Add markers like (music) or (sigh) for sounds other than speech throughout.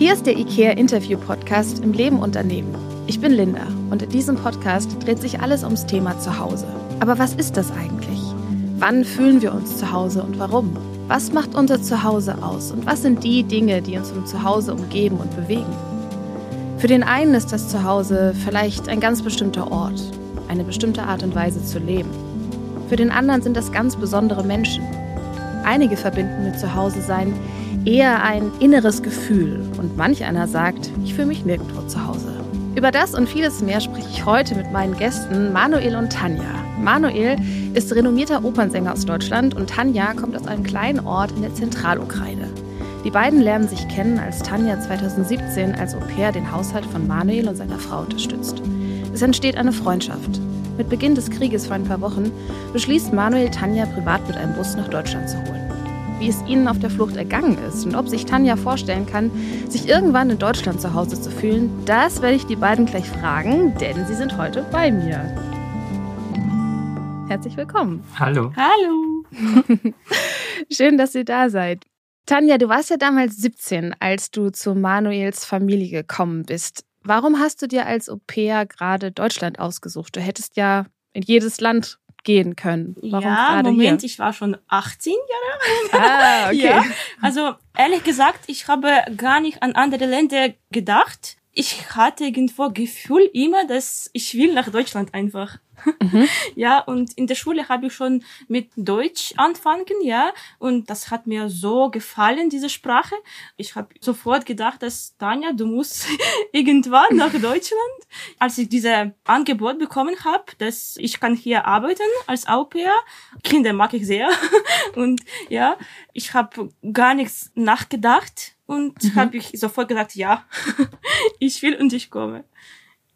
Hier ist der IKEA Interview Podcast im Leben Unternehmen. Ich bin Linda und in diesem Podcast dreht sich alles ums Thema Zuhause. Aber was ist das eigentlich? Wann fühlen wir uns zu Hause und warum? Was macht unser Zuhause aus und was sind die Dinge, die uns im Zuhause umgeben und bewegen? Für den einen ist das Zuhause vielleicht ein ganz bestimmter Ort, eine bestimmte Art und Weise zu leben. Für den anderen sind das ganz besondere Menschen. Einige verbinden mit Zuhause sein eher ein inneres Gefühl und manch einer sagt, ich fühle mich nirgendwo zu Hause. Über das und vieles mehr spreche ich heute mit meinen Gästen Manuel und Tanja. Manuel ist renommierter Opernsänger aus Deutschland und Tanja kommt aus einem kleinen Ort in der Zentralukraine. Die beiden lernen sich kennen, als Tanja 2017 als Au-pair den Haushalt von Manuel und seiner Frau unterstützt. Es entsteht eine Freundschaft. Mit Beginn des Krieges vor ein paar Wochen beschließt Manuel Tanja privat mit einem Bus nach Deutschland zu holen. Wie es ihnen auf der Flucht ergangen ist und ob sich Tanja vorstellen kann, sich irgendwann in Deutschland zu Hause zu fühlen, das werde ich die beiden gleich fragen, denn sie sind heute bei mir. Herzlich willkommen. Hallo. Hallo. (laughs) Schön, dass ihr da seid. Tanja, du warst ja damals 17, als du zu Manuels Familie gekommen bist. Warum hast du dir als Au pair gerade Deutschland ausgesucht? Du hättest ja in jedes Land gehen können. Warum ja, Moment, hier? ich war schon 18 Jahre alt. Ah, okay. (laughs) Ja, also ehrlich gesagt, ich habe gar nicht an andere Länder gedacht. Ich hatte irgendwo Gefühl immer, dass ich will nach Deutschland einfach. Mhm. (laughs) ja, und in der Schule habe ich schon mit Deutsch anfangen, ja, und das hat mir so gefallen, diese Sprache. Ich habe sofort gedacht, dass Tanja, du musst (laughs) irgendwann nach (laughs) Deutschland. Als ich dieses Angebot bekommen habe, dass ich kann hier arbeiten als Au pair, Kinder mag ich sehr, und ja, ich habe gar nichts nachgedacht und mhm. habe ich sofort gesagt, ja, (laughs) ich will und ich komme.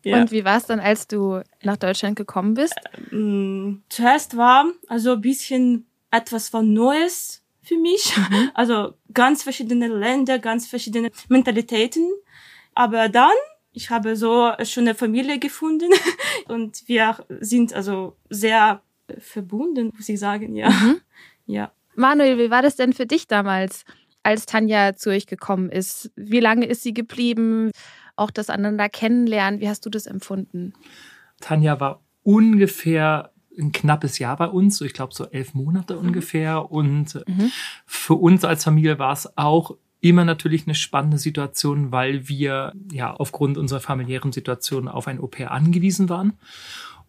Ja. Und wie war es dann, als du nach Deutschland gekommen bist? Ähm, zuerst war also ein bisschen etwas von Neues für mich. Mhm. (laughs) Also ganz verschiedene Länder, ganz verschiedene Mentalitäten. Aber dann, ich habe so eine schöne Familie gefunden (laughs) und wir sind also sehr verbunden, muss ich sagen, ja. Mhm. Ja. Manuel, wie war das denn für dich damals, als Tanja zu euch gekommen ist? Wie lange ist sie geblieben? auch das aneinander kennenlernen. Wie hast du das empfunden? Tanja war ungefähr ein knappes Jahr bei uns, so ich glaube so elf Monate mhm. ungefähr. Und mhm. für uns als Familie war es auch immer natürlich eine spannende Situation, weil wir ja aufgrund unserer familiären Situation auf ein Au-pair angewiesen waren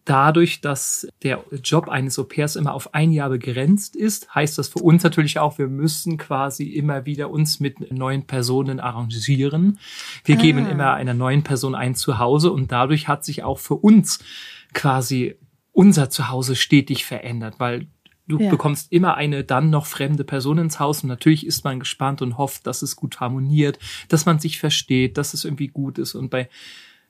dadurch, dass der Job eines Au-pairs immer auf ein Jahr begrenzt ist, heißt das für uns natürlich auch, wir müssen quasi immer wieder uns mit neuen Personen arrangieren. Wir ah. geben immer einer neuen Person ein Zuhause und dadurch hat sich auch für uns quasi unser Zuhause stetig verändert, weil Du ja. bekommst immer eine dann noch fremde Person ins Haus und natürlich ist man gespannt und hofft, dass es gut harmoniert, dass man sich versteht, dass es irgendwie gut ist. Und bei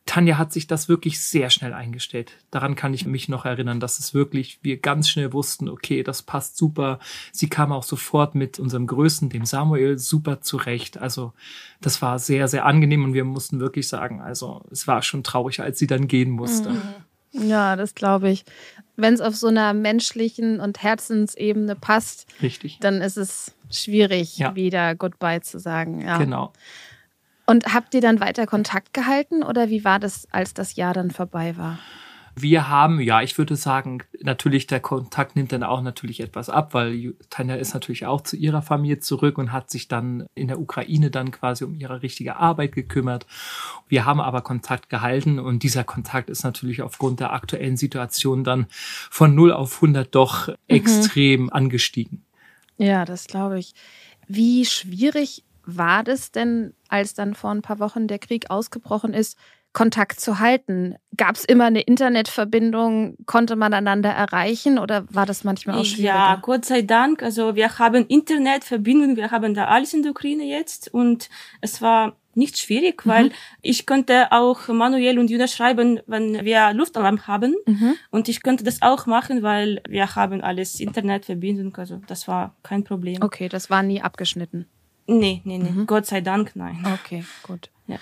Tanja hat sich das wirklich sehr schnell eingestellt. Daran kann ich mich noch erinnern, dass es wirklich, wir ganz schnell wussten, okay, das passt super. Sie kam auch sofort mit unserem Größten, dem Samuel, super zurecht. Also das war sehr, sehr angenehm und wir mussten wirklich sagen, also es war schon traurig, als sie dann gehen musste. Mhm. Ja, das glaube ich. Wenn es auf so einer menschlichen und Herzensebene passt, Richtig. dann ist es schwierig, ja. wieder Goodbye zu sagen. Ja. Genau. Und habt ihr dann weiter Kontakt gehalten oder wie war das, als das Jahr dann vorbei war? Wir haben, ja, ich würde sagen, natürlich der Kontakt nimmt dann auch natürlich etwas ab, weil Tanja ist natürlich auch zu ihrer Familie zurück und hat sich dann in der Ukraine dann quasi um ihre richtige Arbeit gekümmert. Wir haben aber Kontakt gehalten und dieser Kontakt ist natürlich aufgrund der aktuellen Situation dann von 0 auf 100 doch mhm. extrem angestiegen. Ja, das glaube ich. Wie schwierig war das denn, als dann vor ein paar Wochen der Krieg ausgebrochen ist, Kontakt zu halten? Gab es immer eine Internetverbindung? Konnte man einander erreichen oder war das manchmal auch schwieriger? Ja, Gott sei Dank. Also wir haben Internetverbindung, wir haben da alles in der Ukraine jetzt und es war nicht schwierig, mhm. weil ich könnte auch Manuel und Juna schreiben, wenn wir Luftalarm haben. Mhm. Und ich könnte das auch machen, weil wir haben alles Internetverbindung. Also das war kein Problem. Okay, das war nie abgeschnitten. Nee, nee, nee. Mhm. Gott sei Dank, nein. Okay, gut. Ja.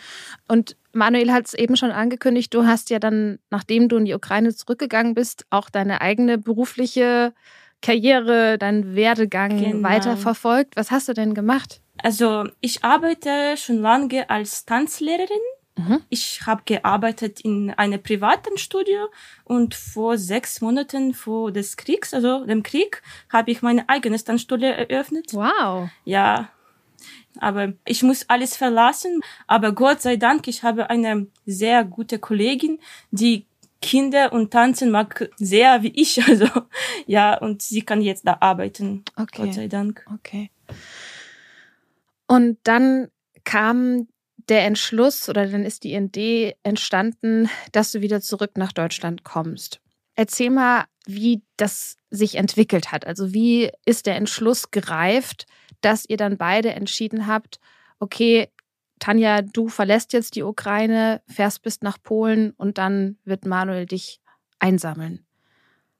Und Manuel hat es eben schon angekündigt, du hast ja dann, nachdem du in die Ukraine zurückgegangen bist, auch deine eigene berufliche Karriere, deinen Werdegang genau. weiterverfolgt. Was hast du denn gemacht? Also ich arbeite schon lange als Tanzlehrerin. Mhm. Ich habe gearbeitet in einem privaten Studio und vor sechs Monaten vor des Kriegs, also dem Krieg, habe ich meine eigene Tanzstudio eröffnet. Wow. Ja, aber ich muss alles verlassen. Aber Gott sei Dank, ich habe eine sehr gute Kollegin, die Kinder und tanzen mag sehr wie ich, (laughs) also ja, und sie kann jetzt da arbeiten. Okay. Gott sei Dank. Okay. Und dann kam der Entschluss oder dann ist die Idee entstanden, dass du wieder zurück nach Deutschland kommst. Erzähl mal, wie das sich entwickelt hat. Also wie ist der Entschluss gereift, dass ihr dann beide entschieden habt, okay, Tanja, du verlässt jetzt die Ukraine, fährst bis nach Polen und dann wird Manuel dich einsammeln.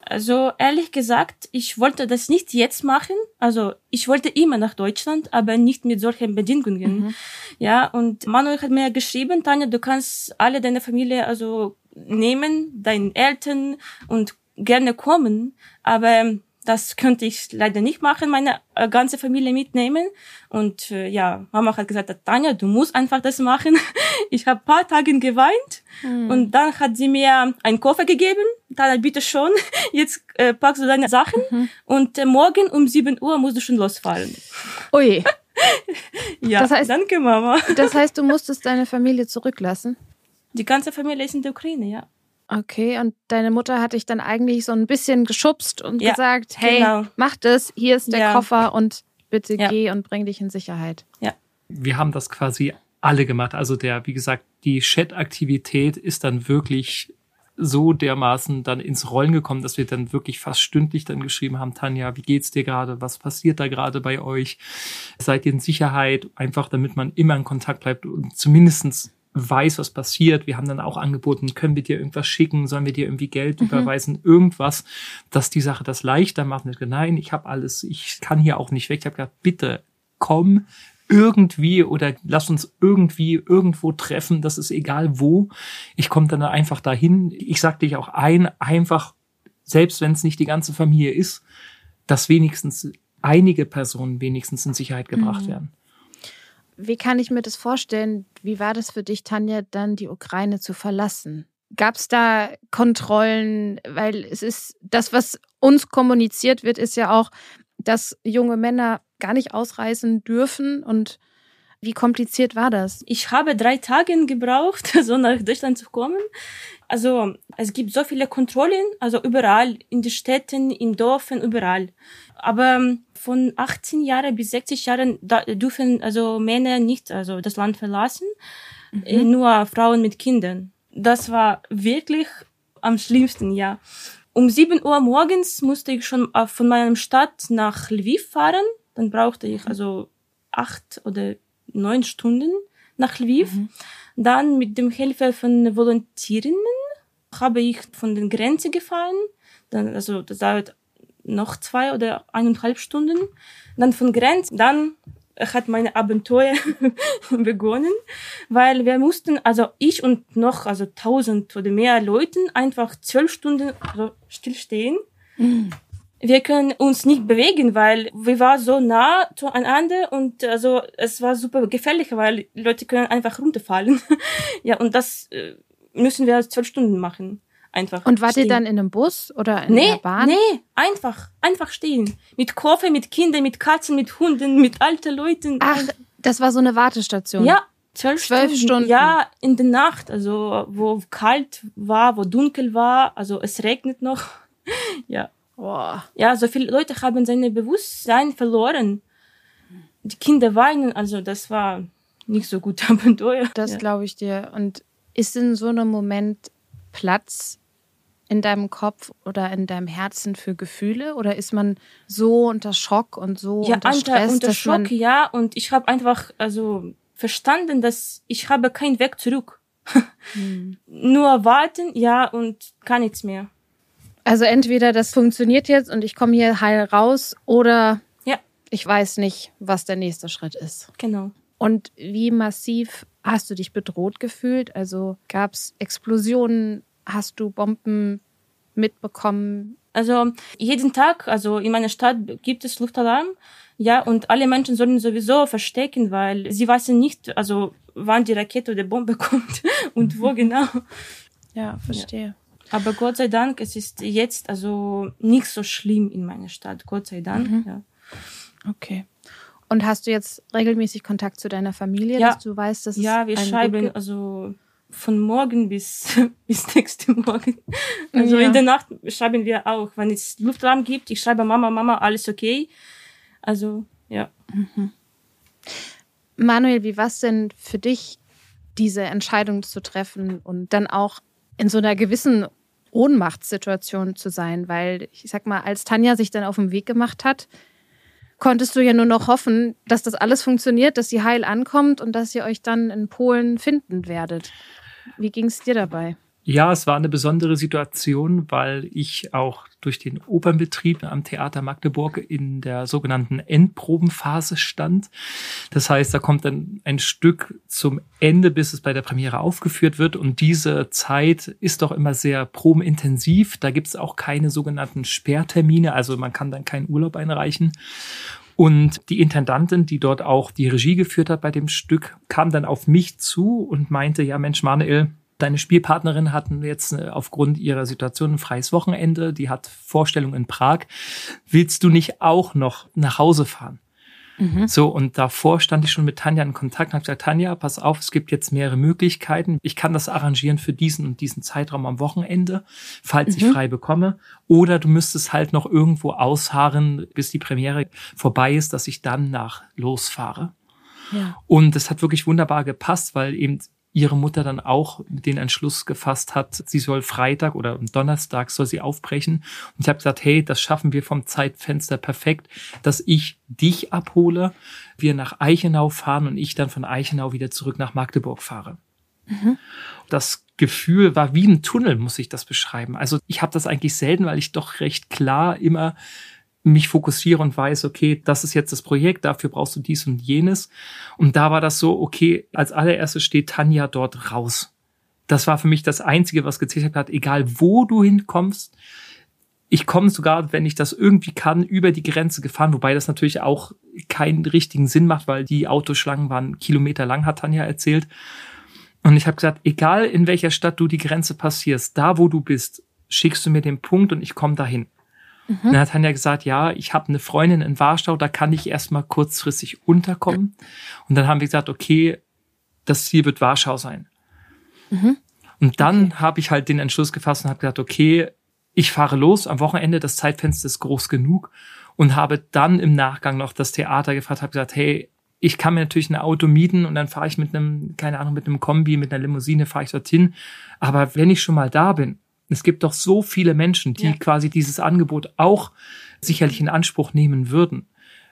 Also ehrlich gesagt, ich wollte das nicht jetzt machen. Also ich wollte immer nach Deutschland, aber nicht mit solchen Bedingungen. Mhm. Ja, und Manuel hat mir geschrieben, Tanja, du kannst alle deine Familie also nehmen, deinen Eltern und gerne kommen, aber das könnte ich leider nicht machen, meine äh, ganze Familie mitnehmen. Und äh, ja, Mama hat gesagt, Tanja, du musst einfach das machen. (laughs) ich habe paar Tage geweint mhm. und dann hat sie mir einen Koffer gegeben. Tanja, bitte schon, (laughs) jetzt äh, packst du deine Sachen mhm. und äh, morgen um 7 Uhr musst du schon losfahren. (laughs) Ui. ja, das heißt, danke Mama. das heißt, du musstest deine Familie zurücklassen? Die ganze Familie ist in der Ukraine, ja. Okay, und deine Mutter hat dich dann eigentlich so ein bisschen geschubst und ja, gesagt, hey, genau. mach das, hier ist der ja. Koffer und bitte ja. geh und bring dich in Sicherheit. Ja. Wir haben das quasi alle gemacht. Also der, wie gesagt, die Chat-Aktivität ist dann wirklich so dermaßen dann ins Rollen gekommen, dass wir dann wirklich fast stündlich dann geschrieben haben, Tanja, wie geht's dir gerade? Was passiert da gerade bei euch? Seid ihr in Sicherheit? Einfach, damit man immer in Kontakt bleibt und zumindestens weiß, was passiert. Wir haben dann auch angeboten, können wir dir irgendwas schicken, sollen wir dir irgendwie Geld mhm. überweisen, irgendwas, dass die Sache das leichter macht. Und nein, ich habe alles, ich kann hier auch nicht weg. Ich habe gesagt, bitte komm irgendwie oder lass uns irgendwie irgendwo treffen, das ist egal wo. Ich komme dann einfach dahin. Ich sag dich auch ein, einfach, selbst wenn es nicht die ganze Familie ist, dass wenigstens einige Personen wenigstens in Sicherheit gebracht mhm. werden. Wie kann ich mir das vorstellen? Wie war das für dich, Tanja, dann die Ukraine zu verlassen? Gab es da Kontrollen? Weil es ist das, was uns kommuniziert wird, ist ja auch, dass junge Männer gar nicht ausreisen dürfen und wie kompliziert war das? Ich habe drei Tage gebraucht, (laughs) so nach Deutschland zu kommen. Also es gibt so viele Kontrollen, also überall in den Städten, in Dörfern, überall. Aber ähm, von 18 Jahren bis 60 Jahren dürfen also Männer nicht also das Land verlassen, mhm. Äh, nur Frauen mit Kindern. Das war wirklich am schlimmsten, ja. Um 7 Uhr morgens musste ich schon von meinem Stadt nach Lviv fahren. Dann brauchte ich also acht oder neun Stunden nach Lviv. Mhm. Dann mit dem Hilfe von Volontierinnen habe ich von den Grenzen gefallen. Dann, also das dauert noch zwei oder eineinhalb Stunden. Dann von Grenz, dann hat meine Abenteuer (laughs) begonnen, weil wir mussten, also ich und noch also tausend oder mehr Leuten einfach zwölf Stunden also stillstehen. Mhm wir können uns nicht bewegen, weil wir waren so nah zueinander und also es war super gefährlich, weil Leute können einfach runterfallen. (laughs) ja, und das äh, müssen wir zwölf Stunden machen. Einfach. Und wart ihr dann in einem Bus oder in nee, einer Bahn? Nee, einfach, einfach stehen. Mit Koffer, mit Kindern, mit Katzen, mit Hunden, mit alten Leuten. Ach, das war so eine Wartestation. Ja, zwölf, zwölf Stunden. Stunden. Ja, in der Nacht, also wo kalt war, wo dunkel war, also es regnet noch. (laughs) ja. Boah. Ja, so viele Leute haben sein Bewusstsein verloren. Die Kinder weinen, also das war nicht so gut (laughs) Abenteuer. Das ja. glaube ich dir. Und ist in so einem Moment Platz in deinem Kopf oder in deinem Herzen für Gefühle? Oder ist man so unter Schock und so ja, unter Stress? Unter dass Schock, ja. Und ich habe einfach also verstanden, dass ich habe keinen Weg zurück. (laughs) Hm. Nur warten, ja, und kann nichts mehr. Also entweder das funktioniert jetzt und ich komme hier heil raus oder ja. ich weiß nicht, was der nächste Schritt ist. Genau. Und wie massiv hast du dich bedroht gefühlt? Also gab es Explosionen? Hast du Bomben mitbekommen? Also jeden Tag, also in meiner Stadt gibt es Luftalarm. Ja, und alle Menschen sollen sowieso verstecken, weil sie wissen nicht, also wann die Rakete oder Bombe (laughs) kommt und wo (laughs) genau. Ja, verstehe. Ja. Aber Gott sei Dank, es ist jetzt also nicht so schlimm in meiner Stadt. Gott sei Dank. Mhm. Ja. Okay. Und hast du jetzt regelmäßig Kontakt zu deiner Familie, ja. dass du weißt, dass ja, es Ja, wir schreiben also von morgen bis (laughs) bis nächste Morgen. Also ja. in der Nacht schreiben wir auch, wenn es Luftraum gibt. Ich schreibe Mama, Mama, alles okay. Also ja. Mhm. Manuel, wie war es denn für dich, diese Entscheidung zu treffen und dann auch in so einer gewissen Ohnmachtssituation zu sein? Weil ich sag mal, als Tanja sich dann auf den Weg gemacht hat, konntest du ja nur noch hoffen, dass das alles funktioniert, dass sie heil ankommt und dass ihr euch dann in Polen finden werdet. Wie ging es dir dabei? Ja, es war eine besondere Situation, weil ich auch durch den Opernbetrieb am Theater Magdeburg in der sogenannten Endprobenphase stand. Das heißt, da kommt dann ein Stück zum Ende, bis es bei der Premiere aufgeführt wird. Und diese Zeit ist doch immer sehr probenintensiv. Da gibt es auch keine sogenannten Sperrtermine, also man kann dann keinen Urlaub einreichen. Und die Intendantin, die dort auch die Regie geführt hat bei dem Stück, kam dann auf mich zu und meinte, ja Mensch, Manuel, Deine Spielpartnerin hatten jetzt äh, aufgrund ihrer Situation ein freies Wochenende, die hat Vorstellung in Prag. Willst du nicht auch noch nach Hause fahren? Mhm. So, und davor stand ich schon mit Tanja in Kontakt und habe gesagt, Tanja, pass auf, es gibt jetzt mehrere Möglichkeiten. Ich kann das arrangieren für diesen und diesen Zeitraum am Wochenende, falls mhm. ich frei bekomme. Oder du müsstest halt noch irgendwo ausharren, bis die Premiere vorbei ist, dass ich dann nach losfahre. Ja. Und es hat wirklich wunderbar gepasst, weil eben ihre Mutter dann auch den Entschluss gefasst hat, sie soll Freitag oder Donnerstag soll sie aufbrechen. Und ich habe gesagt, hey, das schaffen wir vom Zeitfenster perfekt, dass ich dich abhole, wir nach Eichenau fahren und ich dann von Eichenau wieder zurück nach Magdeburg fahre. Mhm. Das Gefühl war wie ein Tunnel, muss ich das beschreiben. Also ich habe das eigentlich selten, weil ich doch recht klar immer mich fokussiere und weiß, okay, das ist jetzt das Projekt, dafür brauchst du dies und jenes. Und da war das so, okay, als allererstes steht Tanja dort raus. Das war für mich das Einzige, was gezählt hat, egal wo du hinkommst. Ich komme sogar, wenn ich das irgendwie kann, über die Grenze gefahren, wobei das natürlich auch keinen richtigen Sinn macht, weil die Autoschlangen waren Kilometer lang, hat Tanja erzählt. Und ich habe gesagt, egal in welcher Stadt du die Grenze passierst, da wo du bist, schickst du mir den Punkt und ich komme dahin. Mhm. Dann hat Tanja gesagt, ja, ich habe eine Freundin in Warschau, da kann ich erstmal kurzfristig unterkommen. Und dann haben wir gesagt, okay, das Ziel wird Warschau sein. Mhm. Und dann okay. habe ich halt den Entschluss gefasst und habe gesagt, okay, ich fahre los am Wochenende, das Zeitfenster ist groß genug und habe dann im Nachgang noch das Theater gefragt, habe gesagt, hey, ich kann mir natürlich ein Auto mieten und dann fahre ich mit einem, keine Ahnung, mit einem Kombi, mit einer Limousine fahre ich dorthin. Aber wenn ich schon mal da bin es gibt doch so viele Menschen, die ja. quasi dieses Angebot auch sicherlich in Anspruch nehmen würden.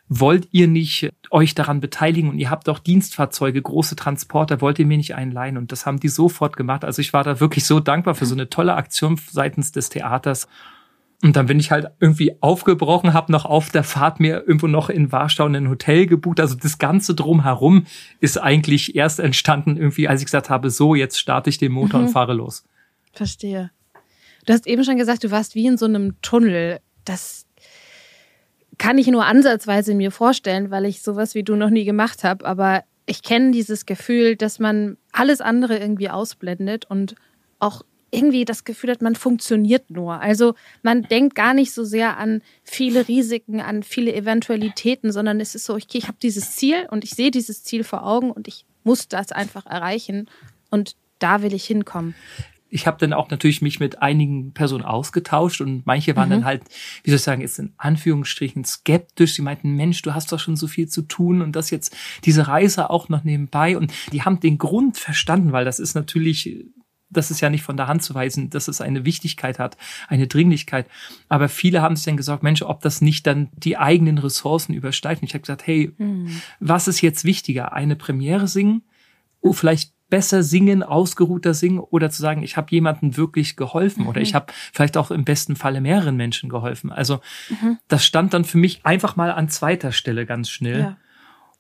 Wollt ihr nicht euch daran beteiligen und ihr habt doch Dienstfahrzeuge, große Transporter, wollt ihr mir nicht einleihen? Und das haben die sofort gemacht. Also ich war da wirklich so dankbar für so eine tolle Aktion seitens des Theaters. Und dann bin ich halt irgendwie aufgebrochen, habe noch auf der Fahrt mir irgendwo noch in Warschau ein Hotel gebucht. Also das Ganze drumherum ist eigentlich erst entstanden, irgendwie, als ich gesagt habe, so, jetzt starte ich den Motor mhm. und fahre los. Verstehe. Du hast eben schon gesagt, du warst wie in so einem Tunnel. Das kann ich nur ansatzweise mir vorstellen, weil ich sowas wie du noch nie gemacht habe. Aber ich kenne dieses Gefühl, dass man alles andere irgendwie ausblendet und auch irgendwie das Gefühl hat, man funktioniert nur. Also man denkt gar nicht so sehr an viele Risiken, an viele Eventualitäten, sondern es ist so, okay, ich habe dieses Ziel und ich sehe dieses Ziel vor Augen und ich muss das einfach erreichen und da will ich hinkommen ich habe dann auch natürlich mich mit einigen Personen ausgetauscht und manche waren mhm. dann halt, wie soll ich sagen, jetzt in Anführungsstrichen skeptisch. Sie meinten, Mensch, du hast doch schon so viel zu tun und das jetzt diese Reise auch noch nebenbei. Und die haben den Grund verstanden, weil das ist natürlich das ist ja nicht von der Hand zu weisen, dass es eine Wichtigkeit hat, eine Dringlichkeit. Aber viele haben sich dann gesagt, Mensch, ob das nicht dann die eigenen Ressourcen übersteigt. Und ich habe gesagt, hey, mhm. was ist jetzt wichtiger? Eine Premiere singen? Oh, vielleicht besser singen, ausgeruhter singen oder zu sagen, ich habe jemandem wirklich geholfen mhm. oder ich habe vielleicht auch im besten Falle mehreren Menschen geholfen. Also mhm. das stand dann für mich einfach mal an zweiter Stelle ganz schnell. Ja.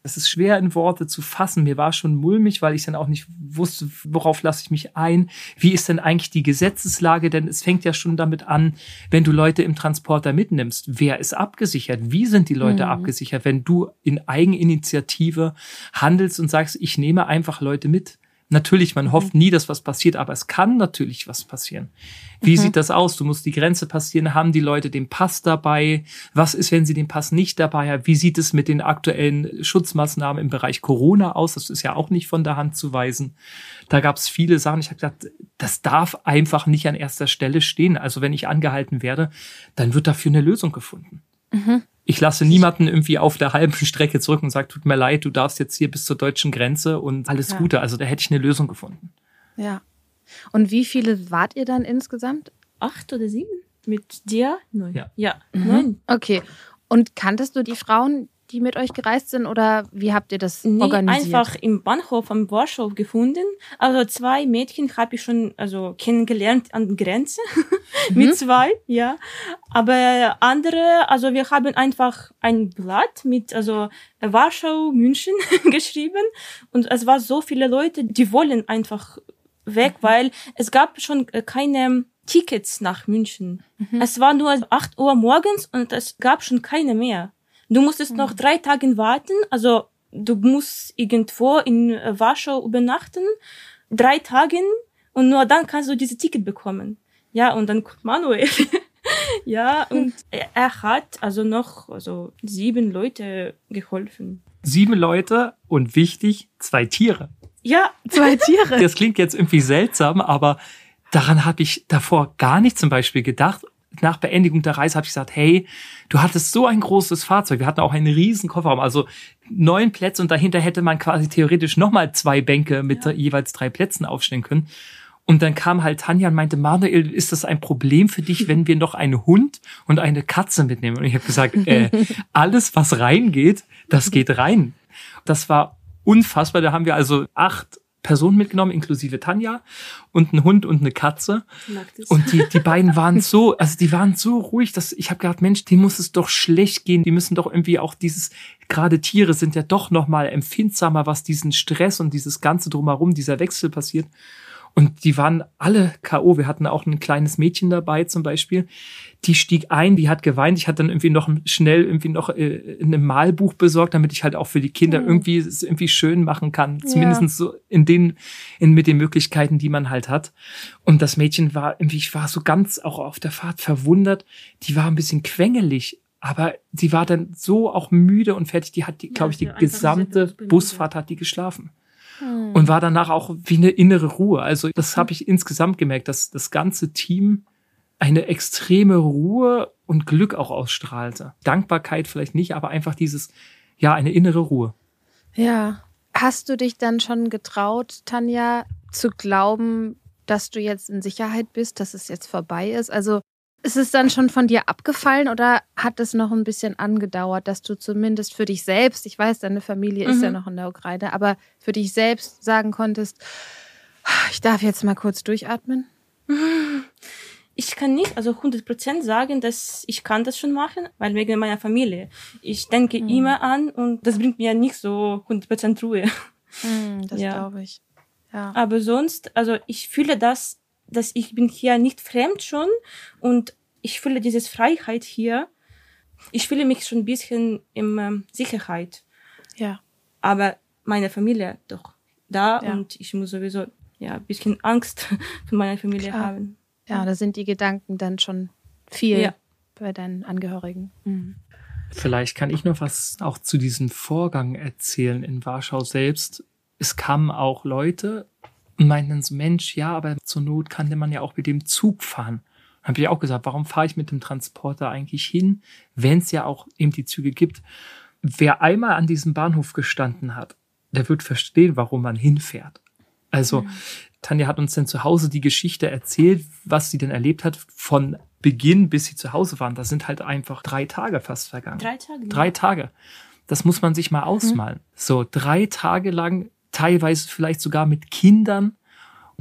Das ist schwer in Worte zu fassen. Mir war schon mulmig, weil ich dann auch nicht wusste, worauf lasse ich mich ein. Wie ist denn eigentlich die Gesetzeslage? Denn es fängt ja schon damit an, wenn du Leute im Transporter mitnimmst. Wer ist abgesichert? Wie sind die Leute mhm. abgesichert? Wenn du in Eigeninitiative handelst und sagst, ich nehme einfach Leute mit. Natürlich, man mhm. hofft nie, dass was passiert, aber es kann natürlich was passieren. Wie mhm. sieht das aus? Du musst die Grenze passieren. Haben die Leute den Pass dabei? Was ist, wenn sie den Pass nicht dabei haben? Wie sieht es mit den aktuellen Schutzmaßnahmen im Bereich Corona aus? Das ist ja auch nicht von der Hand zu weisen. Da gab es viele Sachen. Ich habe gedacht, das darf einfach nicht an erster Stelle stehen. Also wenn ich angehalten werde, dann wird dafür eine Lösung gefunden. Mhm. Ich lasse niemanden irgendwie auf der halben Strecke zurück und sage, tut mir leid, du darfst jetzt hier bis zur deutschen Grenze und alles ja. Gute. Also da hätte ich eine Lösung gefunden. Ja. Und wie viele wart ihr dann insgesamt? Acht oder sieben? Mit dir? Neun. Ja. Ja, mhm. neun. Okay. Und kanntest du die Frauen, die mit euch gereist sind oder wie habt ihr das nee, organisiert? einfach im Bahnhof am Warschau gefunden. Also zwei Mädchen habe ich schon also kennengelernt an der Grenze (laughs) mhm. mit zwei, ja. Aber andere, also wir haben einfach ein Blatt mit also Warschau, München (laughs) geschrieben und es war so viele Leute, die wollen einfach weg, mhm. weil es gab schon keine Tickets nach München. Mhm. Es war nur acht Uhr morgens und es gab schon keine mehr. Du musstest mhm. noch drei Tage warten, also du musst irgendwo in äh, Warschau übernachten, drei Tage und nur dann kannst du diese Ticket bekommen. Ja, und dann Manuel. (laughs) ja, und er, er hat also noch also sieben Leute geholfen. Sieben Leute und wichtig, zwei Tiere. Ja, zwei Tiere. (laughs) Das klingt jetzt irgendwie seltsam, aber daran habe ich davor gar nicht zum Beispiel gedacht nach Beendigung der Reise habe ich gesagt, hey, du hattest so ein großes Fahrzeug. Wir hatten auch einen riesen Kofferraum, also neun Plätze und dahinter hätte man quasi theoretisch nochmal zwei Bänke mit ja. jeweils drei Plätzen aufstellen können. Und dann kam halt Tanja und meinte, Manuel, ist das ein Problem für dich, wenn wir noch einen Hund und eine Katze mitnehmen? Und ich habe gesagt, äh, (laughs) alles, was reingeht, das geht rein. Das war unfassbar. Da haben wir also acht Personen mitgenommen, inklusive Tanja und ein Hund und eine Katze. Und die, die beiden waren so, also die waren so ruhig, dass ich habe gedacht, Mensch, die muss es doch schlecht gehen. Die müssen doch irgendwie auch dieses, gerade Tiere sind ja doch nochmal empfindsamer, was diesen Stress und dieses Ganze drumherum, dieser Wechsel passiert. Und die waren alle K.O. Wir hatten auch ein kleines Mädchen dabei zum Beispiel. Die stieg ein, die hat geweint. Ich hatte dann irgendwie noch schnell irgendwie noch äh, ein Malbuch besorgt, damit ich halt auch für die Kinder mhm. irgendwie es irgendwie schön machen kann. Zumindest ja. so in den, in, mit den Möglichkeiten, die man halt hat. Und das Mädchen war irgendwie, ich war so ganz auch auf der Fahrt verwundert. Die war ein bisschen quengelig. Aber sie war dann so auch müde und fertig. Die hat, die, ja, glaube ich, die gesamte Busfahrt hat die geschlafen. Hm. Und war danach auch wie eine innere Ruhe. Also das habe ich insgesamt gemerkt, dass das ganze Team eine extreme Ruhe und Glück auch ausstrahlte. Dankbarkeit vielleicht nicht, aber einfach dieses, ja, eine innere Ruhe. Ja. Hast du dich dann schon getraut, Tanja, zu glauben, dass du jetzt in Sicherheit bist, dass es jetzt vorbei ist? Also ist es dann schon von dir abgefallen oder hat es noch ein bisschen angedauert, dass du zumindest für dich selbst, ich weiß, deine Familie mhm. ist ja mhm. noch in der Ukraine, aber für dich selbst sagen konntest, ich darf jetzt mal kurz durchatmen? Ich kann nicht also 100% sagen, dass ich kann das schon machen, weil wegen meiner Familie. Ich denke mhm. immer an und das bringt mir nicht so 100% Ruhe. Mhm, das ja. glaube ich. Ja. Aber sonst, also ich fühle das dass ich bin hier nicht fremd schon und ich fühle dieses Freiheit hier. Ich fühle mich schon ein bisschen in ähm, Sicherheit. Ja. Aber meine Familie doch da ja. und ich muss sowieso ja ein bisschen Angst (laughs) für meine Familie Klar. haben. Ja, da sind die Gedanken dann schon viel ja. bei deinen Angehörigen. Mhm. Vielleicht kann ich noch was auch zu diesem Vorgang erzählen in Warschau selbst. Es kamen auch Leute und meinten so, Mensch, ja, aber zur Not kann man ja auch mit dem Zug fahren. Dann habe ich auch gesagt, warum fahre ich mit dem Transporter eigentlich hin, wenn es ja auch eben die Züge gibt. Wer einmal an diesem Bahnhof gestanden hat, der wird verstehen, warum man hinfährt. Also, mhm. Tanja hat uns dann zu Hause die Geschichte erzählt, was sie denn erlebt hat von Beginn bis sie zu Hause waren. Da sind halt einfach drei Tage fast vergangen. Drei Tage. Drei Tage. Das muss man sich mal mhm. ausmalen. Mhm. So drei Tage lang teilweise vielleicht sogar mit Kindern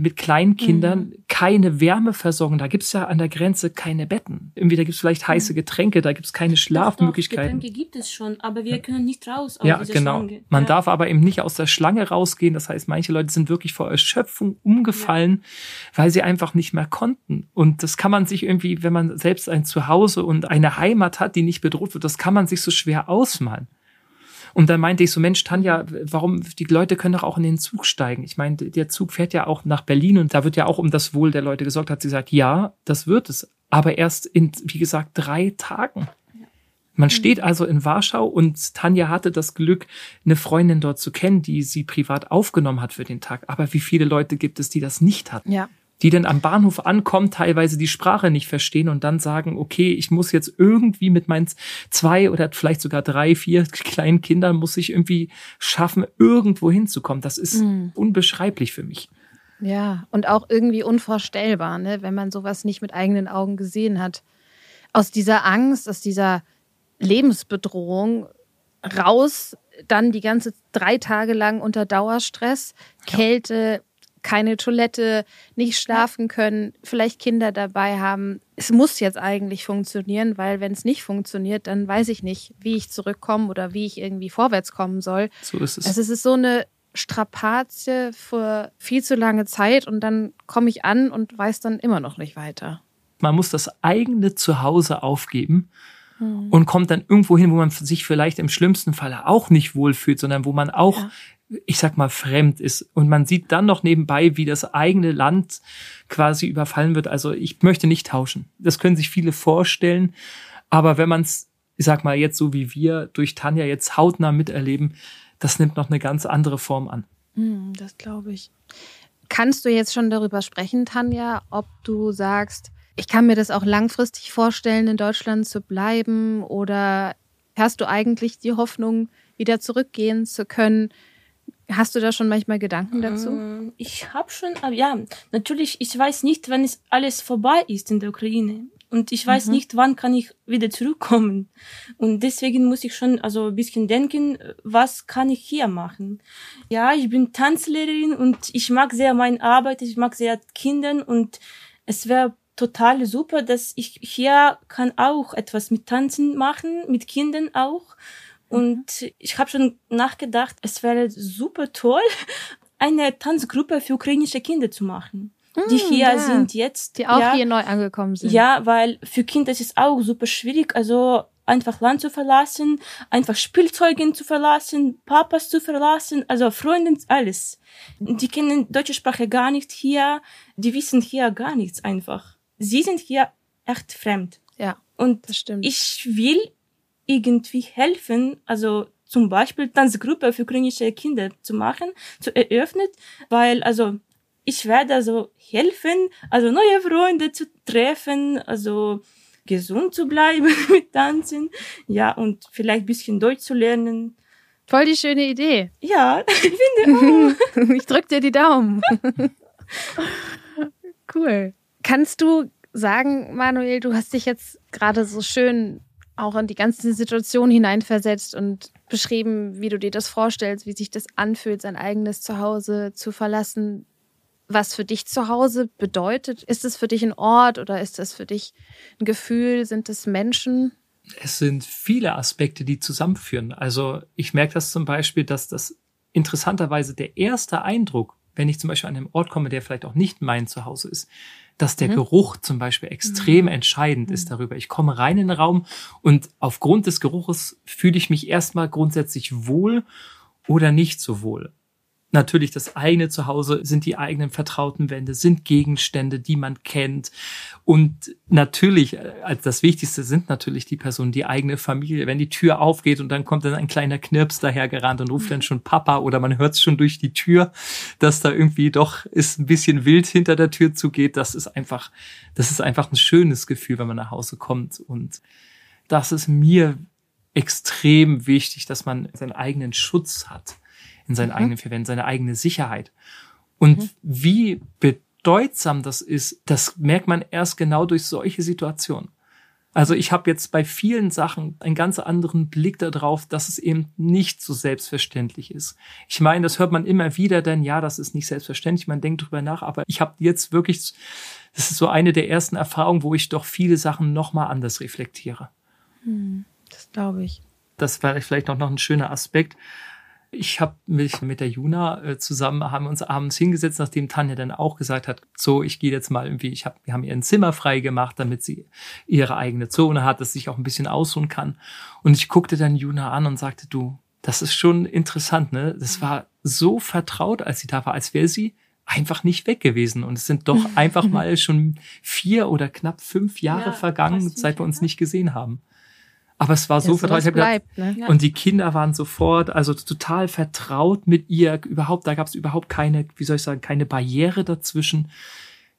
mit Kleinkindern mhm. keine Wärmeversorgung. Da gibt's ja an der Grenze keine Betten. Irgendwie, da gibt's vielleicht heiße mhm. Getränke, da gibt's keine Schlafmöglichkeiten. Getränke gibt es schon, aber wir können nicht raus aus ja, genau. Schlange. Man ja. darf aber eben nicht aus der Schlange rausgehen. Das heißt, manche Leute sind wirklich vor Erschöpfung umgefallen, ja. weil sie einfach nicht mehr konnten. Und das kann man sich irgendwie, wenn man selbst ein Zuhause und eine Heimat hat, die nicht bedroht wird, das kann man sich so schwer ausmalen. Und dann meinte ich so, Mensch, Tanja, warum, die Leute können doch auch in den Zug steigen. Ich meine, der Zug fährt ja auch nach Berlin und da wird ja auch um das Wohl der Leute gesorgt. Hat sie gesagt, ja, das wird es. Aber erst in, wie gesagt, drei Tagen. Man mhm. steht also in Warschau und Tanja hatte das Glück, eine Freundin dort zu kennen, die sie privat aufgenommen hat für den Tag. Aber wie viele Leute gibt es, die das nicht hatten? Ja die dann am Bahnhof ankommen, teilweise die Sprache nicht verstehen und dann sagen, okay, ich muss jetzt irgendwie mit meinen zwei oder vielleicht sogar drei, vier (laughs) kleinen Kindern muss ich irgendwie schaffen, irgendwo hinzukommen. Das ist mhm. unbeschreiblich für mich. Ja, und auch irgendwie unvorstellbar, ne, wenn man sowas nicht mit eigenen Augen gesehen hat. Aus dieser Angst, aus dieser Lebensbedrohung raus, dann die ganze drei Tage lang unter Dauerstress, Kälte, keine Toilette, nicht schlafen können, vielleicht Kinder dabei haben. Es muss jetzt eigentlich funktionieren, weil wenn es nicht funktioniert, dann weiß ich nicht, wie ich zurückkomme oder wie ich irgendwie vorwärts kommen soll. So ist es. Also es ist so eine Strapazie für viel zu lange Zeit und dann komme ich an und weiß dann immer noch nicht weiter. Man muss das eigene Zuhause aufgeben hm. und kommt dann irgendwo hin, wo man sich vielleicht im schlimmsten Falle auch nicht wohlfühlt, sondern wo man auch ja ich sag mal, fremd ist. Und man sieht dann noch nebenbei, wie das eigene Land quasi überfallen wird. Also ich möchte nicht tauschen. Das können sich viele vorstellen. Aber wenn man es, ich sag mal, jetzt so wie wir durch Tanja jetzt hautnah miterleben, das nimmt noch eine ganz andere Form an. Hm, das glaube ich. Kannst du jetzt schon darüber sprechen, Tanja, ob du sagst, ich kann mir das auch langfristig vorstellen, in Deutschland zu bleiben? Oder hast du eigentlich die Hoffnung, wieder zurückgehen zu können? Hast du da schon manchmal Gedanken dazu? Ähm, ich habe schon, aber ja, natürlich, ich weiß nicht, wann es alles vorbei ist in der Ukraine. Und ich weiß mhm. nicht, wann kann ich wieder zurückkommen. Und deswegen muss ich schon also ein bisschen denken, was kann ich hier machen? Ja, ich bin Tanzlehrerin und ich mag sehr meine Arbeit, ich mag sehr Kindern und es wäre total super, dass ich hier kann auch etwas mit Tanzen machen, mit Kindern auch. Und ich habe schon nachgedacht, es wäre super toll, (laughs) eine Tanzgruppe für ukrainische Kinder zu machen. die mm, hier ja. sind jetzt. Die auch ja, hier neu angekommen sind. Ja, weil für Kinder ist es auch super schwierig, also einfach Land zu verlassen, einfach Spielzeugen zu verlassen, Papas zu verlassen, also Freunde, alles. Die kennen deutsche Sprache gar nicht hier, die wissen hier gar nichts einfach. Sie sind hier echt fremd. Ja. Und das stimmt. ich will irgendwie helfen, also zum Beispiel Tanzgruppe für ukrainische Kinder zu machen, zu eröffnen, weil also ich werde also helfen, also neue Freunde zu treffen, also gesund zu bleiben (laughs) mit Tanzen, ja, und vielleicht bisschen Deutsch zu lernen. Voll die schöne Idee. Ja, (laughs) ich finde auch. (laughs) ich drück dir die Daumen. cool. Kannst du sagen, Manuel, du hast dich jetzt gerade so schön auch in die ganze Situation hineinversetzt und beschrieben, wie du dir das vorstellst, wie sich das anfühlt, sein eigenes Zuhause zu verlassen. Was für dich Zuhause bedeutet? Ist es für dich ein Ort oder ist es für dich ein Gefühl? Sind es Menschen? Es sind viele Aspekte, die zusammenführen. Also ich merke das zum Beispiel, dass das interessanterweise der erste Eindruck, wenn ich zum Beispiel an einem Ort komme, der vielleicht auch nicht mein Zuhause ist, dass der mhm. Geruch zum Beispiel extrem mhm. entscheidend ist mhm. darüber. Ich komme rein in den Raum und aufgrund des Geruches fühle ich mich erstmal grundsätzlich wohl oder nicht so wohl natürlich das eigene Zuhause, sind die eigenen vertrauten Wände, sind Gegenstände, die man kennt. Und natürlich, äh, als das Wichtigste sind natürlich die Personen, die eigene Familie. Wenn die Tür aufgeht und dann kommt dann ein kleiner Knirps dahergerannt und ruft dann schon Papa oder man hört es schon durch die Tür, dass da irgendwie doch ist ein bisschen wild hinter der Tür zugeht. Das ist einfach, das ist einfach ein schönes Gefühl, wenn man nach Hause kommt. Und das ist mir extrem wichtig, dass man seinen eigenen Schutz hat in seinen mhm. eigenen vier Wänden, seine eigene Sicherheit. Und mhm. wie bedeutsam das ist, das merkt man erst genau durch solche Situationen. Also ich habe jetzt bei vielen Sachen einen ganz anderen Blick darauf, dass es eben nicht so selbstverständlich ist. Ich meine, das hört man immer wieder, denn ja, das ist nicht selbstverständlich, man denkt drüber nach, aber ich habe jetzt wirklich, das ist so eine der ersten Erfahrungen, wo ich doch viele Sachen nochmal anders reflektiere. Hm, das glaube ich. Das wäre vielleicht noch, noch ein schöner Aspekt. Ich habe mich mit der Juna äh, zusammen, haben uns abends hingesetzt, nachdem Tanja dann auch gesagt hat, so, ich gehe jetzt mal irgendwie, ich hab, wir haben ihr ein Zimmer frei gemacht, damit sie ihre eigene Zone hat, dass sie sich auch ein bisschen ausruhen kann. Und ich guckte dann Juna an und sagte, du, das ist schon interessant, ne? Das war so vertraut, als sie da war, als wäre sie einfach nicht weg gewesen. Und es sind doch (laughs) einfach mal schon vier oder knapp fünf Jahre ja, vergangen, seit wir uns nicht gesehen haben. Aber es war ja, so vertraut. Bleibt, gedacht, ne? Und die Kinder waren sofort, also total vertraut mit ihr. Überhaupt, da gab es überhaupt keine, wie soll ich sagen, keine Barriere dazwischen.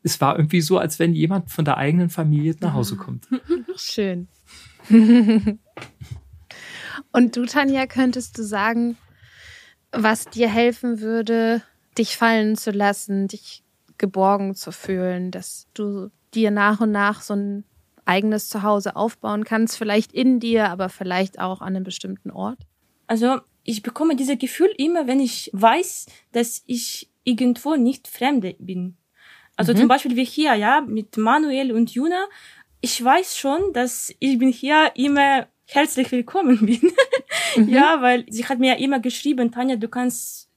Es war irgendwie so, als wenn jemand von der eigenen Familie nach Hause kommt. (laughs) Schön. (laughs) Und du, Tanja, könntest du sagen, was dir helfen würde, dich fallen zu lassen, dich geborgen zu fühlen, dass du dir nach und nach so ein eigenes Zuhause aufbauen kannst, vielleicht in dir, aber vielleicht auch an einem bestimmten Ort? Also ich bekomme dieses Gefühl immer, wenn ich weiß, dass ich irgendwo nicht Fremde bin. Also mhm. zum Beispiel wie hier, ja, mit Manuel und Juna. Ich weiß schon, dass ich bin hier immer herzlich willkommen (laughs) bin. Mhm. ja, weil sie hat mir immer geschrieben, Tanja, du kannst,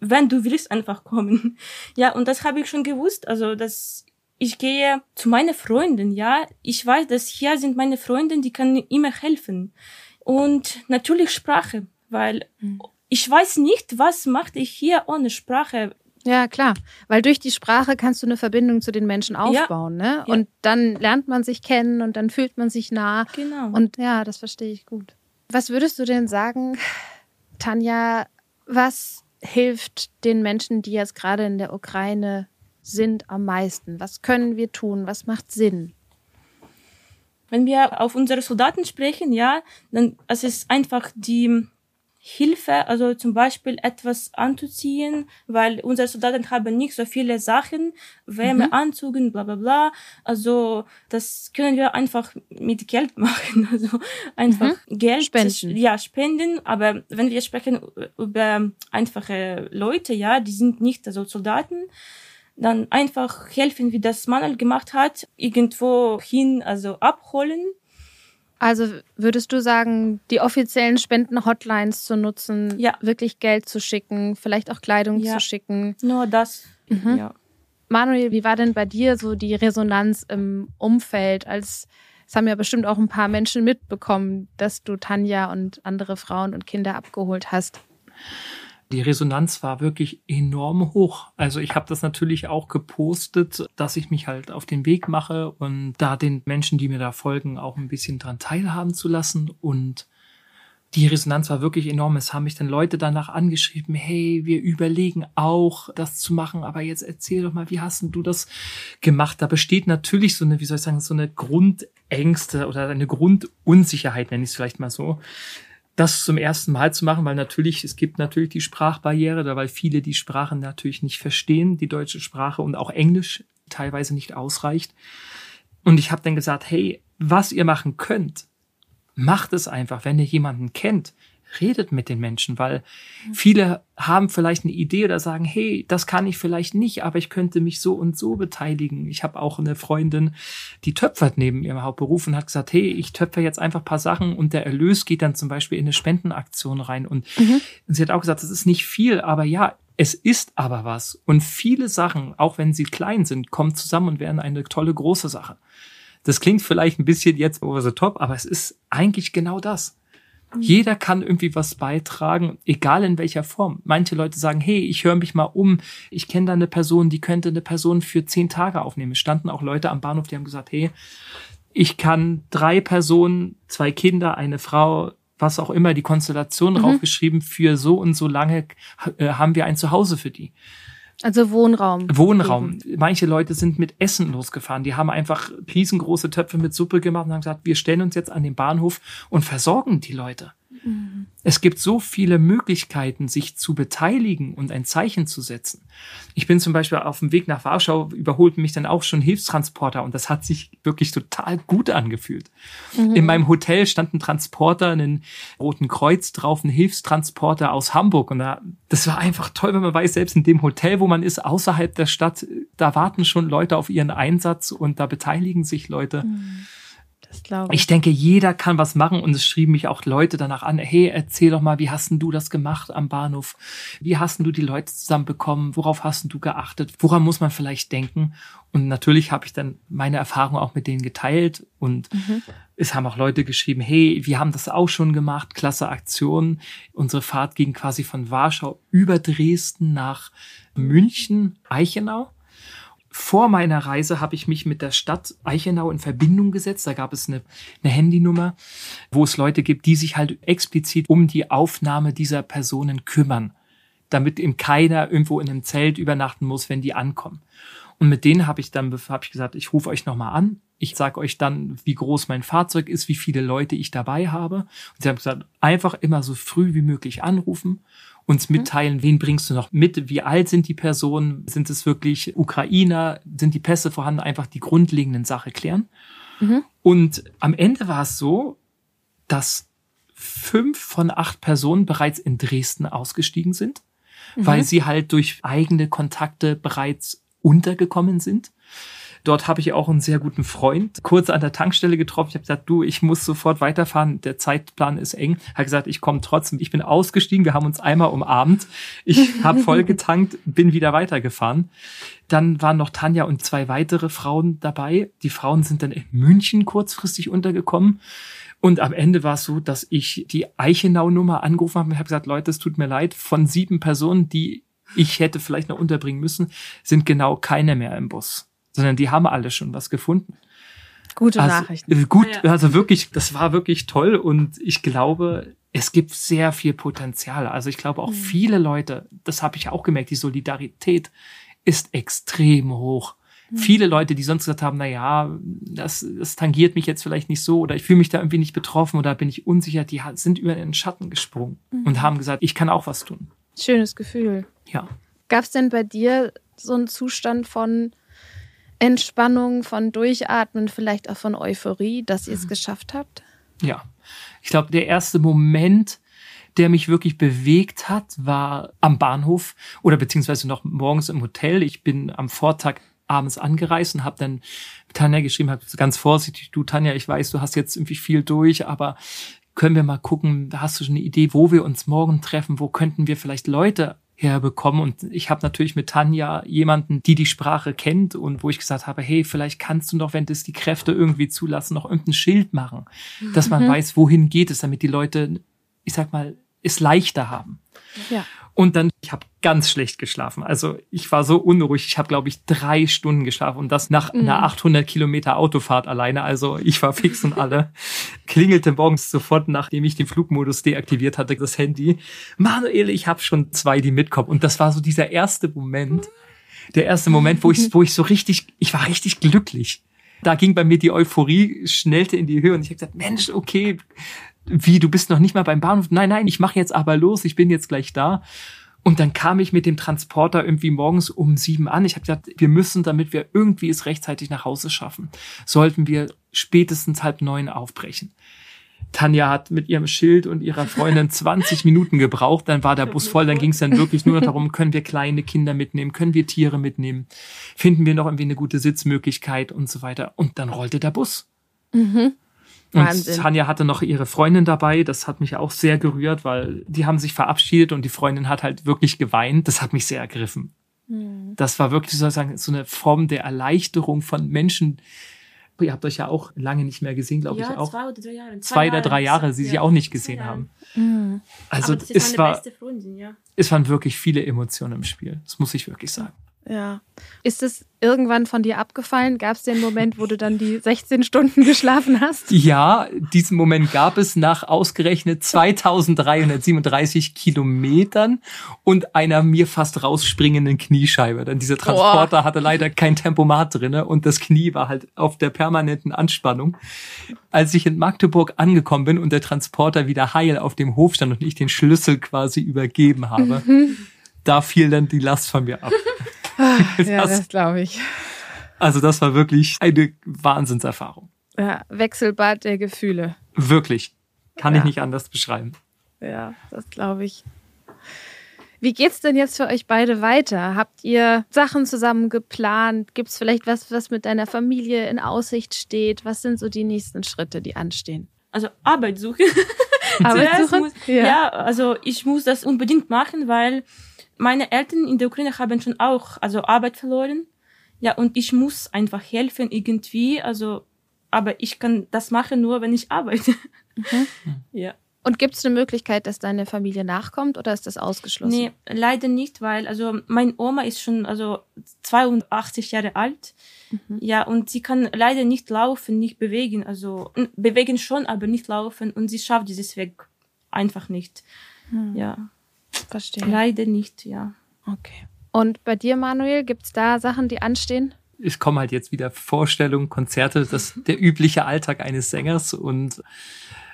wenn du willst, einfach kommen. (laughs) Ja, und das habe ich schon gewusst. Also, dass ich gehe zu meinen Freunden, ja. Ich weiß, dass hier sind meine Freunde, die können immer helfen. Und natürlich Sprache, weil mhm. ich weiß nicht, was macht ich hier ohne Sprache. Ja, klar. Weil durch die Sprache kannst du eine Verbindung zu den Menschen aufbauen, ja. ne? Und dann lernt man sich kennen und dann fühlt man sich nah. Genau. Und ja, das verstehe ich gut. Was würdest du denn sagen, Tanja, was hilft den Menschen, die jetzt gerade in der Ukraine sind am meisten? Was können wir tun? Was macht Sinn? Wenn wir auf unsere Soldaten sprechen, ja, dann es ist einfach die Hilfe, also zum Beispiel etwas anzuziehen, weil unsere Soldaten haben nicht so viele Sachen, Wärmeanzügen, mhm. bla bla bla. Also das können wir einfach mit Geld (laughs) machen, also einfach mhm. Geld spenden. Ja, spenden. Aber wenn wir sprechen über einfache Leute, ja, die sind nicht also Soldaten, dann einfach helfen, wie das Manuel gemacht hat, irgendwo hin, also abholen. Also würdest du sagen, die offiziellen Spenden-Hotlines zu nutzen, ja. wirklich Geld zu schicken, vielleicht auch Kleidung ja. zu schicken? Nur das. Mhm. Ja. Manuel, wie war denn bei dir so die Resonanz im Umfeld, als es haben ja bestimmt auch ein paar Menschen mitbekommen, dass du Tanja und andere Frauen und Kinder abgeholt hast? Die Resonanz war wirklich enorm hoch. Also ich habe das natürlich auch gepostet, dass ich mich halt auf den Weg mache und da den Menschen, die mir da folgen, auch ein bisschen dran teilhaben zu lassen. Und die Resonanz war wirklich enorm. Es haben mich dann Leute danach angeschrieben, hey, wir überlegen auch, das zu machen, aber jetzt erzähl doch mal, wie hast du das gemacht? Da besteht natürlich so eine, wie soll ich sagen, so eine Grundängste oder eine Grundunsicherheit, nenne ich es vielleicht mal so, das zum ersten Mal zu machen, weil natürlich, es gibt natürlich die Sprachbarriere, da weil viele die Sprachen natürlich nicht verstehen, die deutsche Sprache und auch Englisch teilweise nicht ausreicht. Und ich habe dann gesagt, hey, was ihr machen könnt, macht es einfach, wenn ihr jemanden kennt, redet mit den Menschen, weil viele haben vielleicht eine Idee oder sagen, hey, das kann ich vielleicht nicht, aber ich könnte mich so und so beteiligen. Ich habe auch eine Freundin, die töpfert neben ihrem Hauptberuf und hat gesagt, hey, ich töpfer jetzt einfach paar Sachen und der Erlös geht dann zum Beispiel in eine Spendenaktion rein. Und mhm. sie hat auch gesagt, das ist nicht viel, aber ja, es ist aber was. Und viele Sachen, auch wenn sie klein sind, kommen zusammen und werden eine tolle große Sache. Das klingt vielleicht ein bisschen jetzt over the top, aber es ist eigentlich genau das. Jeder kann irgendwie was beitragen, egal in welcher Form. Manche Leute sagen, hey, ich höre mich mal um, ich kenne da eine Person, die könnte eine Person für zehn Tage aufnehmen. Es standen auch Leute am Bahnhof, die haben gesagt, hey, ich kann drei Personen, zwei Kinder, eine Frau, was auch immer, die Konstellation mhm. draufgeschrieben, für so und so lange äh, haben wir ein Zuhause für die. Also Wohnraum. Wohnraum. Manche Leute sind mit Essen losgefahren. Die haben einfach riesengroße Töpfe mit Suppe gemacht und haben gesagt, wir stellen uns jetzt an den Bahnhof und versorgen die Leute. Mhm. Es gibt so viele Möglichkeiten, sich zu beteiligen und ein Zeichen zu setzen. Ich bin zum Beispiel auf dem Weg nach Warschau, überholten mich dann auch schon Hilfstransporter und das hat sich wirklich total gut angefühlt. Mhm. In meinem Hotel stand ein Transporter, einen Roten Kreuz drauf, ein Hilfstransporter aus Hamburg und da, das war einfach toll, wenn man weiß, selbst in dem Hotel, wo man ist, außerhalb der Stadt, da warten schon Leute auf ihren Einsatz und da beteiligen sich Leute. Mhm glaube ich. Ich denke, jeder kann was machen und es schrieben mich auch Leute danach an, hey, erzähl doch mal, wie hast denn du das gemacht am Bahnhof? Wie hast denn du die Leute zusammenbekommen? Worauf hast denn du geachtet? Woran muss man vielleicht denken? Und natürlich habe ich dann meine Erfahrung auch mit denen geteilt und mhm. es haben auch Leute geschrieben, hey, wir haben das auch schon gemacht, klasse Aktion. Unsere Fahrt ging quasi von Warschau über Dresden nach München, Eichenau vor meiner Reise habe ich mich mit der Stadt Eichenau in Verbindung gesetzt. Da gab es eine, eine Handynummer, wo es Leute gibt, die sich halt explizit um die Aufnahme dieser Personen kümmern, damit eben keiner irgendwo in einem Zelt übernachten muss, wenn die ankommen. Und mit denen habe ich dann hab ich gesagt, ich rufe euch nochmal an. Ich sage euch dann, wie groß mein Fahrzeug ist, wie viele Leute ich dabei habe. Und sie haben gesagt, einfach immer so früh wie möglich anrufen uns mhm. mitteilen, wen bringst du noch mit, wie alt sind die Personen, sind es wirklich Ukrainer, sind die Pässe vorhanden, einfach die grundlegenden Sache klären. Mhm. Und am Ende war es so, dass fünf von acht Personen bereits in Dresden ausgestiegen sind, mhm. weil sie halt durch eigene Kontakte bereits untergekommen sind. Dort habe ich auch einen sehr guten Freund kurz an der Tankstelle getroffen. Ich habe gesagt, du, ich muss sofort weiterfahren. Der Zeitplan ist eng. Hat gesagt, ich komme trotzdem. Ich bin ausgestiegen. Wir haben uns einmal umarmt. Ich (laughs) habe voll getankt, bin wieder weitergefahren. Dann waren noch Tanja und zwei weitere Frauen dabei. Die Frauen sind dann in München kurzfristig untergekommen. Und am Ende war es so, dass ich die Eichenau-Nummer angerufen habe und habe gesagt, Leute, es tut mir leid, von sieben Personen, die ich hätte vielleicht noch unterbringen müssen, sind genau keine mehr im Bus sondern die haben alle schon was gefunden. Gute also, Nachrichten. Äh, gut, also wirklich, das war wirklich toll und ich glaube, es gibt sehr viel Potenzial. Also ich glaube auch mhm. viele Leute, das habe ich auch gemerkt, die Solidarität ist extrem hoch. Mhm. Viele Leute, die sonst gesagt haben, na ja, das, das tangiert mich jetzt vielleicht nicht so oder ich fühle mich da irgendwie nicht betroffen oder bin ich unsicher, die sind über den Schatten gesprungen mhm. und haben gesagt, ich kann auch was tun. Schönes Gefühl. Ja. Gab es denn bei dir so einen Zustand von, Entspannung, von Durchatmen, vielleicht auch von Euphorie, dass ihr es mhm. geschafft habt? Ja, ich glaube, der erste Moment, der mich wirklich bewegt hat, war am Bahnhof oder beziehungsweise noch morgens im Hotel. Ich bin am Vortag abends angereist und habe dann Tanja geschrieben, habe ganz vorsichtig, du Tanja, ich weiß, du hast jetzt irgendwie viel durch, aber können wir mal gucken, hast du schon eine Idee, wo wir uns morgen treffen, wo könnten wir vielleicht Leute herbekommen. Und ich habe natürlich mit Tanja jemanden, die die Sprache kennt und wo ich gesagt habe, hey, vielleicht kannst du noch, wenn das die Kräfte irgendwie zulassen, noch irgendein Schild machen, dass man mhm. weiß, wohin geht es, damit die Leute, ich sag mal, es leichter haben. Ja. Und dann, ich habe ganz schlecht geschlafen. Also ich war so unruhig. Ich habe, glaube ich, drei Stunden geschlafen und das nach mhm. einer 800 Kilometer Autofahrt alleine. Also ich war fix und alle. (laughs) Klingelte morgens sofort, nachdem ich den Flugmodus deaktiviert hatte, das Handy. Manuel, ich habe schon zwei, die mitkommen. Und das war so dieser erste Moment, der erste Moment, wo ich, wo ich so richtig, ich war richtig glücklich. Da ging bei mir die Euphorie, schnellte in die Höhe und ich habe gesagt, Mensch, okay, wie, du bist noch nicht mal beim Bahnhof? Nein, nein, ich mache jetzt aber los, ich bin jetzt gleich da. Und dann kam ich mit dem Transporter irgendwie morgens um sieben an. Ich habe gesagt, wir müssen, damit wir irgendwie es rechtzeitig nach Hause schaffen, sollten wir spätestens halb neun aufbrechen. Tanja hat mit ihrem Schild und ihrer Freundin (laughs) 20 Minuten gebraucht, dann war der Bus voll, dann ging es dann wirklich nur (laughs) darum, können wir kleine Kinder mitnehmen, können wir Tiere mitnehmen, finden wir noch irgendwie eine gute Sitzmöglichkeit und so weiter. Und dann rollte der Bus. Mhm. Und Tanja hatte noch ihre Freundin dabei. Das hat mich auch sehr gerührt, weil die haben sich verabschiedet und die Freundin hat halt wirklich geweint. Das hat mich sehr ergriffen. Mhm. Das war wirklich sozusagen so eine Form der Erleichterung von Menschen. Ihr habt euch ja auch lange nicht mehr gesehen, glaube ja, ich auch. Zwei oder drei Jahre. Zwei, zwei oder drei Jahre, sie ja. sie auch nicht gesehen haben. Mhm. Also es war, Freundin, ja. es waren wirklich viele Emotionen im Spiel. Das muss ich wirklich sagen. Ja. Ist es irgendwann von dir abgefallen? Gab es den Moment, wo du dann die 16 Stunden geschlafen hast? Ja, diesen Moment gab es nach ausgerechnet 2337 Kilometern und einer mir fast rausspringenden Kniescheibe. Denn dieser Transporter Boah. hatte leider kein Tempomat drinne und das Knie war halt auf der permanenten Anspannung. Als ich in Magdeburg angekommen bin und der Transporter wieder heil auf dem Hof stand und ich den Schlüssel quasi übergeben habe, mhm. da fiel dann die Last von mir ab. Ja, das, das glaube ich. Also das war wirklich eine Wahnsinnserfahrung. Ja, Wechselbad der Gefühle. Wirklich. Kann ja. ich nicht anders beschreiben. Ja, das glaube ich. Wie geht's denn jetzt für euch beide weiter? Habt ihr Sachen zusammen geplant? Gibt's vielleicht was, was mit deiner Familie in Aussicht steht? Was sind so die nächsten Schritte, die anstehen? Also Arbeit suchen. (laughs) Arbeit suchen? ja. ja, also ich muss das unbedingt machen, weil meine Eltern in der Ukraine haben schon auch also Arbeit verloren. Ja, und ich muss einfach helfen irgendwie. Also, aber ich kann das machen nur, wenn ich arbeite. Mhm. (laughs) Ja. Und gibt es eine Möglichkeit, dass deine Familie nachkommt oder ist das ausgeschlossen? Nee, leider nicht, weil also mein Oma ist schon also 82 Jahre alt. Mhm. Ja, und sie kann leider nicht laufen, nicht bewegen. Also bewegen schon, aber nicht laufen und sie schafft dieses Weg einfach nicht. Mhm. Ja. Verstehe. Leider nicht, ja. Okay. Und bei dir, Manuel, gibt es da Sachen, die anstehen? Es kommen halt jetzt wieder Vorstellungen, Konzerte, das der übliche Alltag eines Sängers und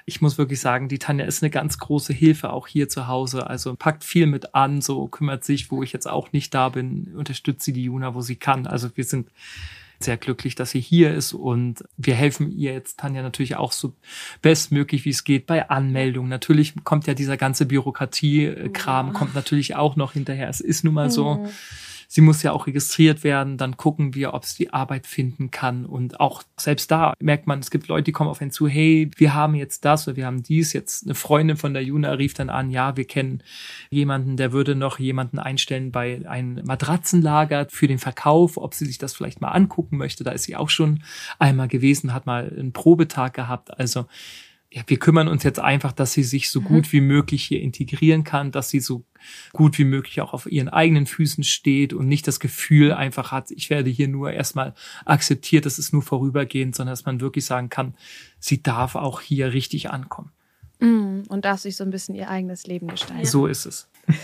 ich muss wirklich sagen, die Tanja ist eine ganz große Hilfe auch hier zu Hause. Also packt viel mit an, so kümmert sich, wo ich jetzt auch nicht da bin, unterstützt sie die Juna, wo sie kann. Also wir sind sehr glücklich, dass sie hier ist und wir helfen ihr jetzt Tanja natürlich auch so bestmöglich, wie es geht bei Anmeldung. Natürlich kommt ja dieser ganze Bürokratie-Kram, ja. kommt natürlich auch noch hinterher. Es ist nun mal so. Sie muss ja auch registriert werden, dann gucken wir, ob sie die Arbeit finden kann. Und auch selbst da merkt man, es gibt Leute, die kommen auf einen zu, hey, wir haben jetzt das oder wir haben dies. Jetzt eine Freundin von der Juna rief dann an, ja, wir kennen jemanden, der würde noch jemanden einstellen bei einem Matratzenlager für den Verkauf, ob sie sich das vielleicht mal angucken möchte. Da ist sie auch schon einmal gewesen, hat mal einen Probetag gehabt. Also ja, wir kümmern uns jetzt einfach, dass sie sich so mhm. gut wie möglich hier integrieren kann, dass sie so gut wie möglich auch auf ihren eigenen Füßen steht und nicht das Gefühl einfach hat, ich werde hier nur erstmal akzeptiert, das ist nur vorübergehend, sondern dass man wirklich sagen kann, sie darf auch hier richtig ankommen. Mhm. Und darf sich so ein bisschen ihr eigenes Leben gestalten. So ist es. (laughs)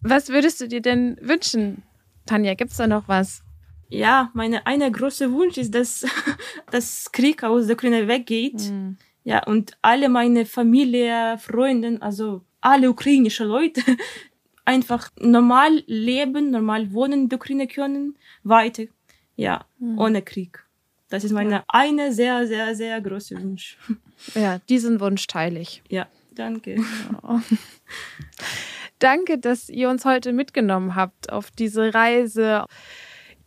Was würdest du dir denn wünschen, Tanja? Gibt's da noch was? Ja, meine eine große Wunsch ist, dass (laughs) das Krieg aus der Ukraine weggeht. Mhm ja, und alle meine Familie, Freunde, also alle ukrainische Leute (laughs) einfach normal leben, normal wohnen in der Ukraine können, weiter. Ja, mhm. ohne Krieg. Das ist meine ja. eine sehr, sehr, sehr große Wunsch. (laughs) Ja, diesen Wunsch teile ich. Ja, danke. Ja. danke, dass ihr uns heute mitgenommen habt auf diese Reise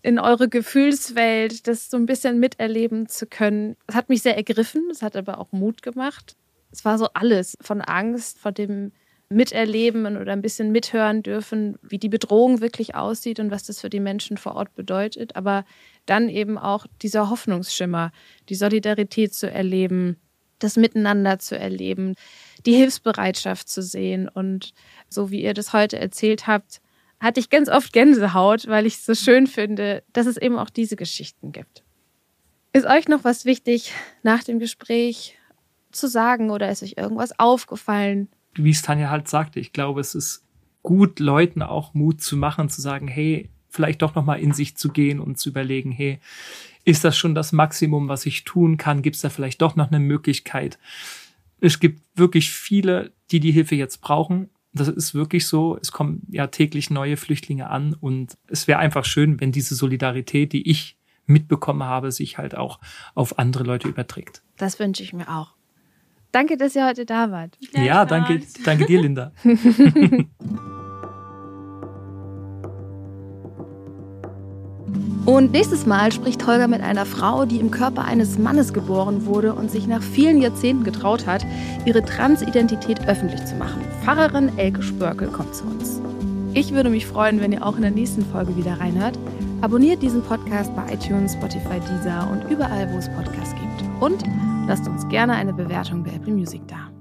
in eure Gefühlswelt, das so ein bisschen miterleben zu können. Es hat mich sehr ergriffen, es hat aber auch Mut gemacht. Es war so alles von Angst, vor dem Miterleben oder ein bisschen mithören dürfen, wie die Bedrohung wirklich aussieht und was das für die Menschen vor Ort bedeutet. Aber dann eben auch dieser Hoffnungsschimmer, die Solidarität zu erleben, das Miteinander zu erleben, die Hilfsbereitschaft zu sehen. Und so wie ihr das heute erzählt habt, hatte ich ganz oft Gänsehaut, weil ich es so schön finde, dass es eben auch diese Geschichten gibt. Ist euch noch was wichtig nach dem Gespräch zu sagen oder ist euch irgendwas aufgefallen? Wie es Tanja halt sagte, ich glaube, es ist gut, Leuten auch Mut zu machen, zu sagen, hey, vielleicht doch nochmal in sich zu gehen und zu überlegen, hey, ist das schon das Maximum, was ich tun kann? Gibt es da vielleicht doch noch eine Möglichkeit? Es gibt wirklich viele, die die Hilfe jetzt brauchen das ist wirklich so. Es kommen ja täglich neue Flüchtlinge an und es wäre einfach schön, wenn diese Solidarität, die ich mitbekommen habe, sich halt auch auf andere Leute überträgt. Das wünsche ich mir auch. Danke, dass ihr heute da wart. Ja, danke, danke dir, Linda. (laughs) Und nächstes Mal spricht Holger mit einer Frau, die im Körper eines Mannes geboren wurde und sich nach vielen Jahrzehnten getraut hat, ihre Transidentität öffentlich zu machen. Pfarrerin Elke Spörkel kommt zu uns. Ich würde mich freuen, wenn ihr auch in der nächsten Folge wieder reinhört. Abonniert diesen Podcast bei iTunes, Spotify, Deezer und überall, wo es Podcasts gibt. Und lasst uns gerne eine Bewertung bei Apple Music da.